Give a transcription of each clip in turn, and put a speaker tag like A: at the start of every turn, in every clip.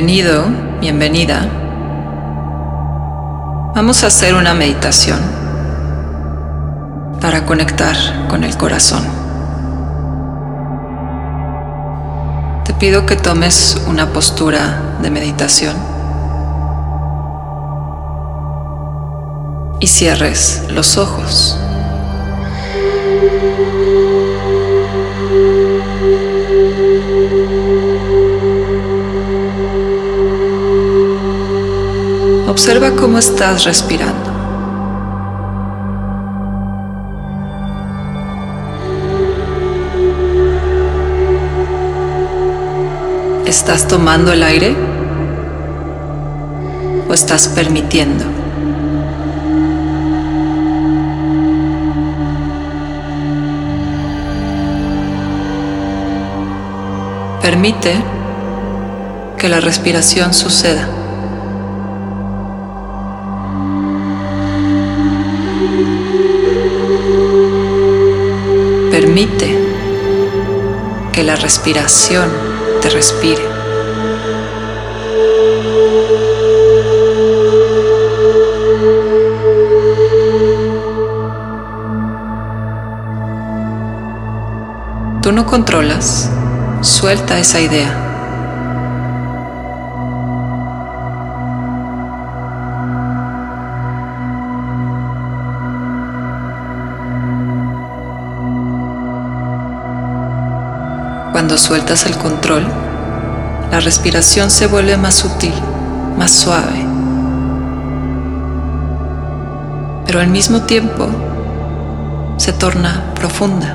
A: Bienvenido, bienvenida. Vamos a hacer una meditación para conectar con el corazón. Te pido que tomes una postura de meditación y cierres los ojos. Observa cómo estás respirando. ¿Estás tomando el aire o estás permitiendo? Permite que la respiración suceda. Permite que la respiración te respire. Tú no controlas, suelta esa idea. Cuando sueltas el control, la respiración se vuelve más sutil, más suave, pero al mismo tiempo se torna profunda.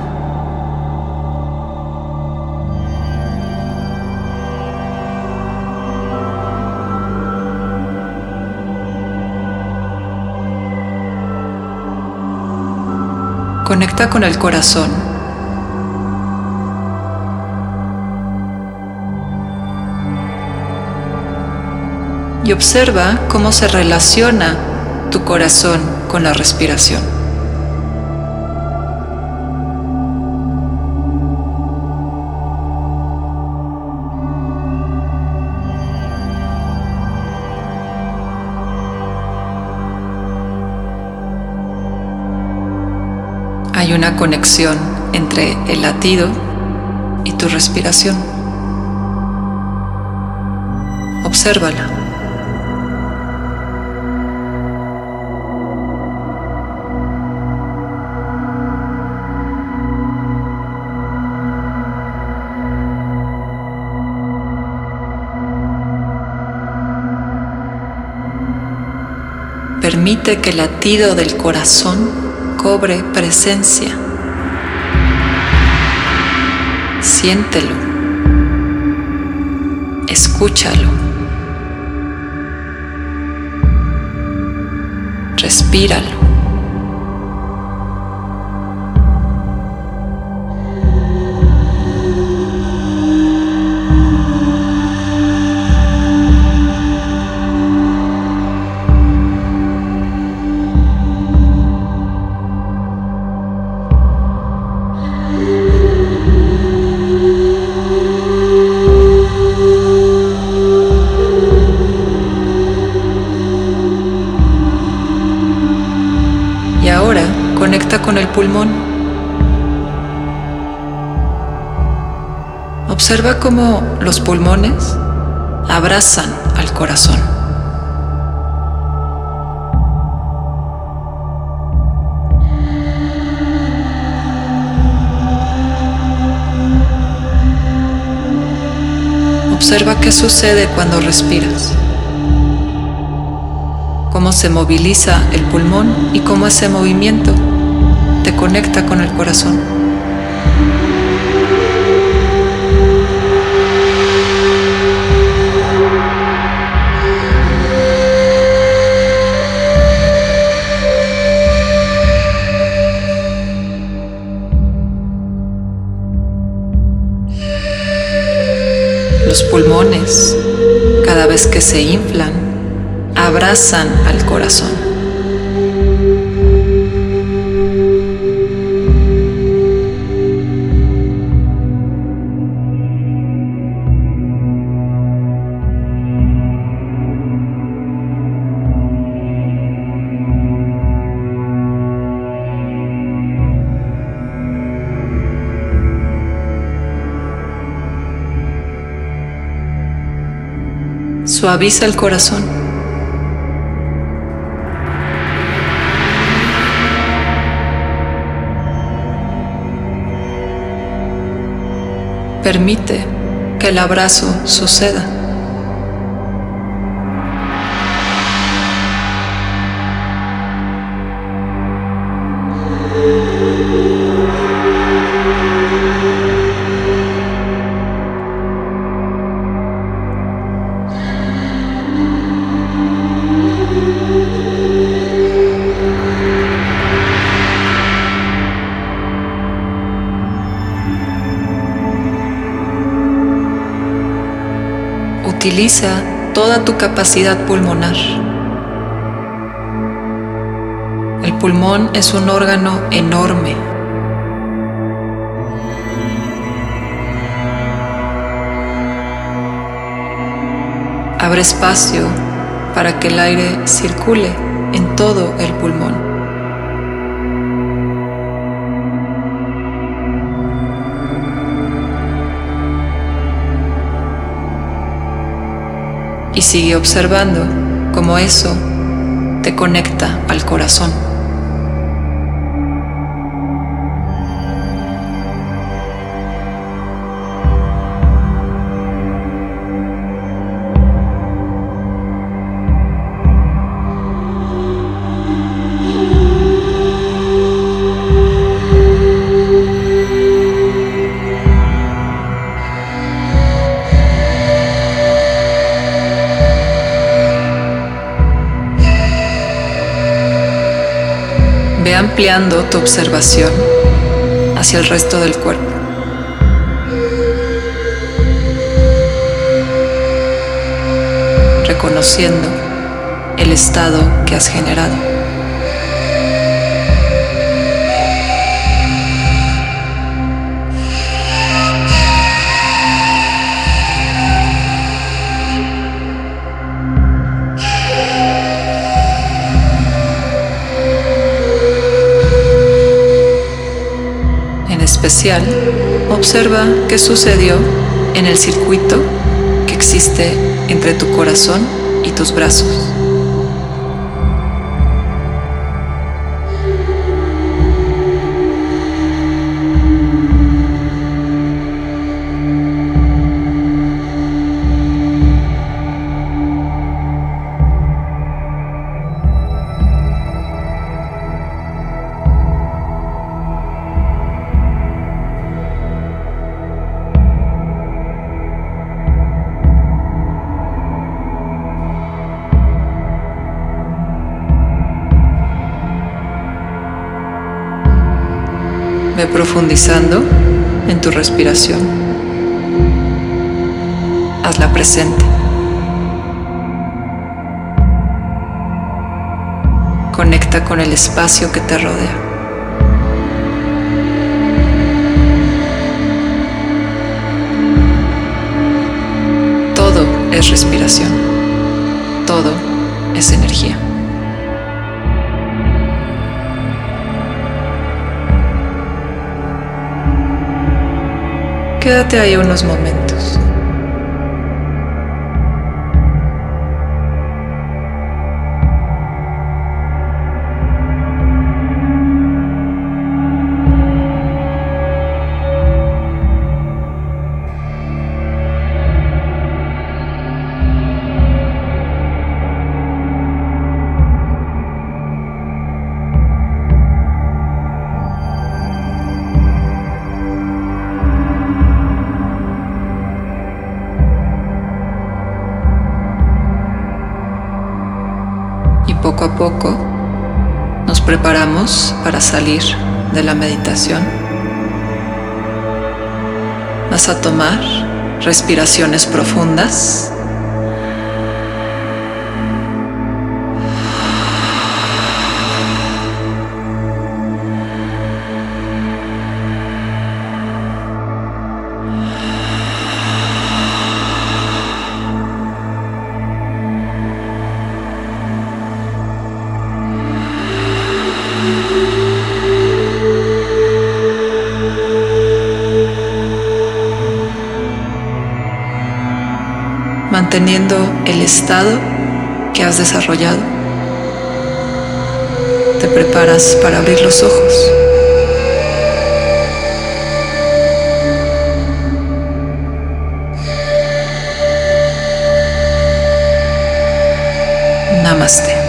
A: Conecta con el corazón y observa cómo se relaciona tu corazón con la respiración. Hay una conexión entre el latido y tu respiración. Obsérvala. Permite que el latido del corazón cobre presencia. Siéntelo. Escúchalo. Respíralo. El pulmón. Observa cómo los pulmones abrazan al corazón. Observa qué sucede cuando respiras cómo se moviliza el pulmón y cómo ese movimiento conecta con el corazón. Los pulmones, cada vez que se inflan, abrazan al corazón. Suaviza el corazón. Permite que el abrazo suceda. Utiliza toda tu capacidad pulmonar. El pulmón es un órgano enorme. Abre espacio para que el aire circule en todo el pulmón. Y sigue observando cómo eso te conecta al corazón. Ampliando tu observación hacia el resto del cuerpo. Reconociendo el estado que has generado. Observa qué sucedió en el circuito que existe entre tu corazón y tus brazos. Ve profundizando en tu respiración. Hazla presente. Conecta con el espacio que te rodea. Todo es respiración. Todo es energía. Quédate ahí unos momentos. Preparamos para salir de la meditación. Vas a tomar respiraciones profundas. Manteniendo el estado que has desarrollado. Te preparas para abrir los ojos. Namaste.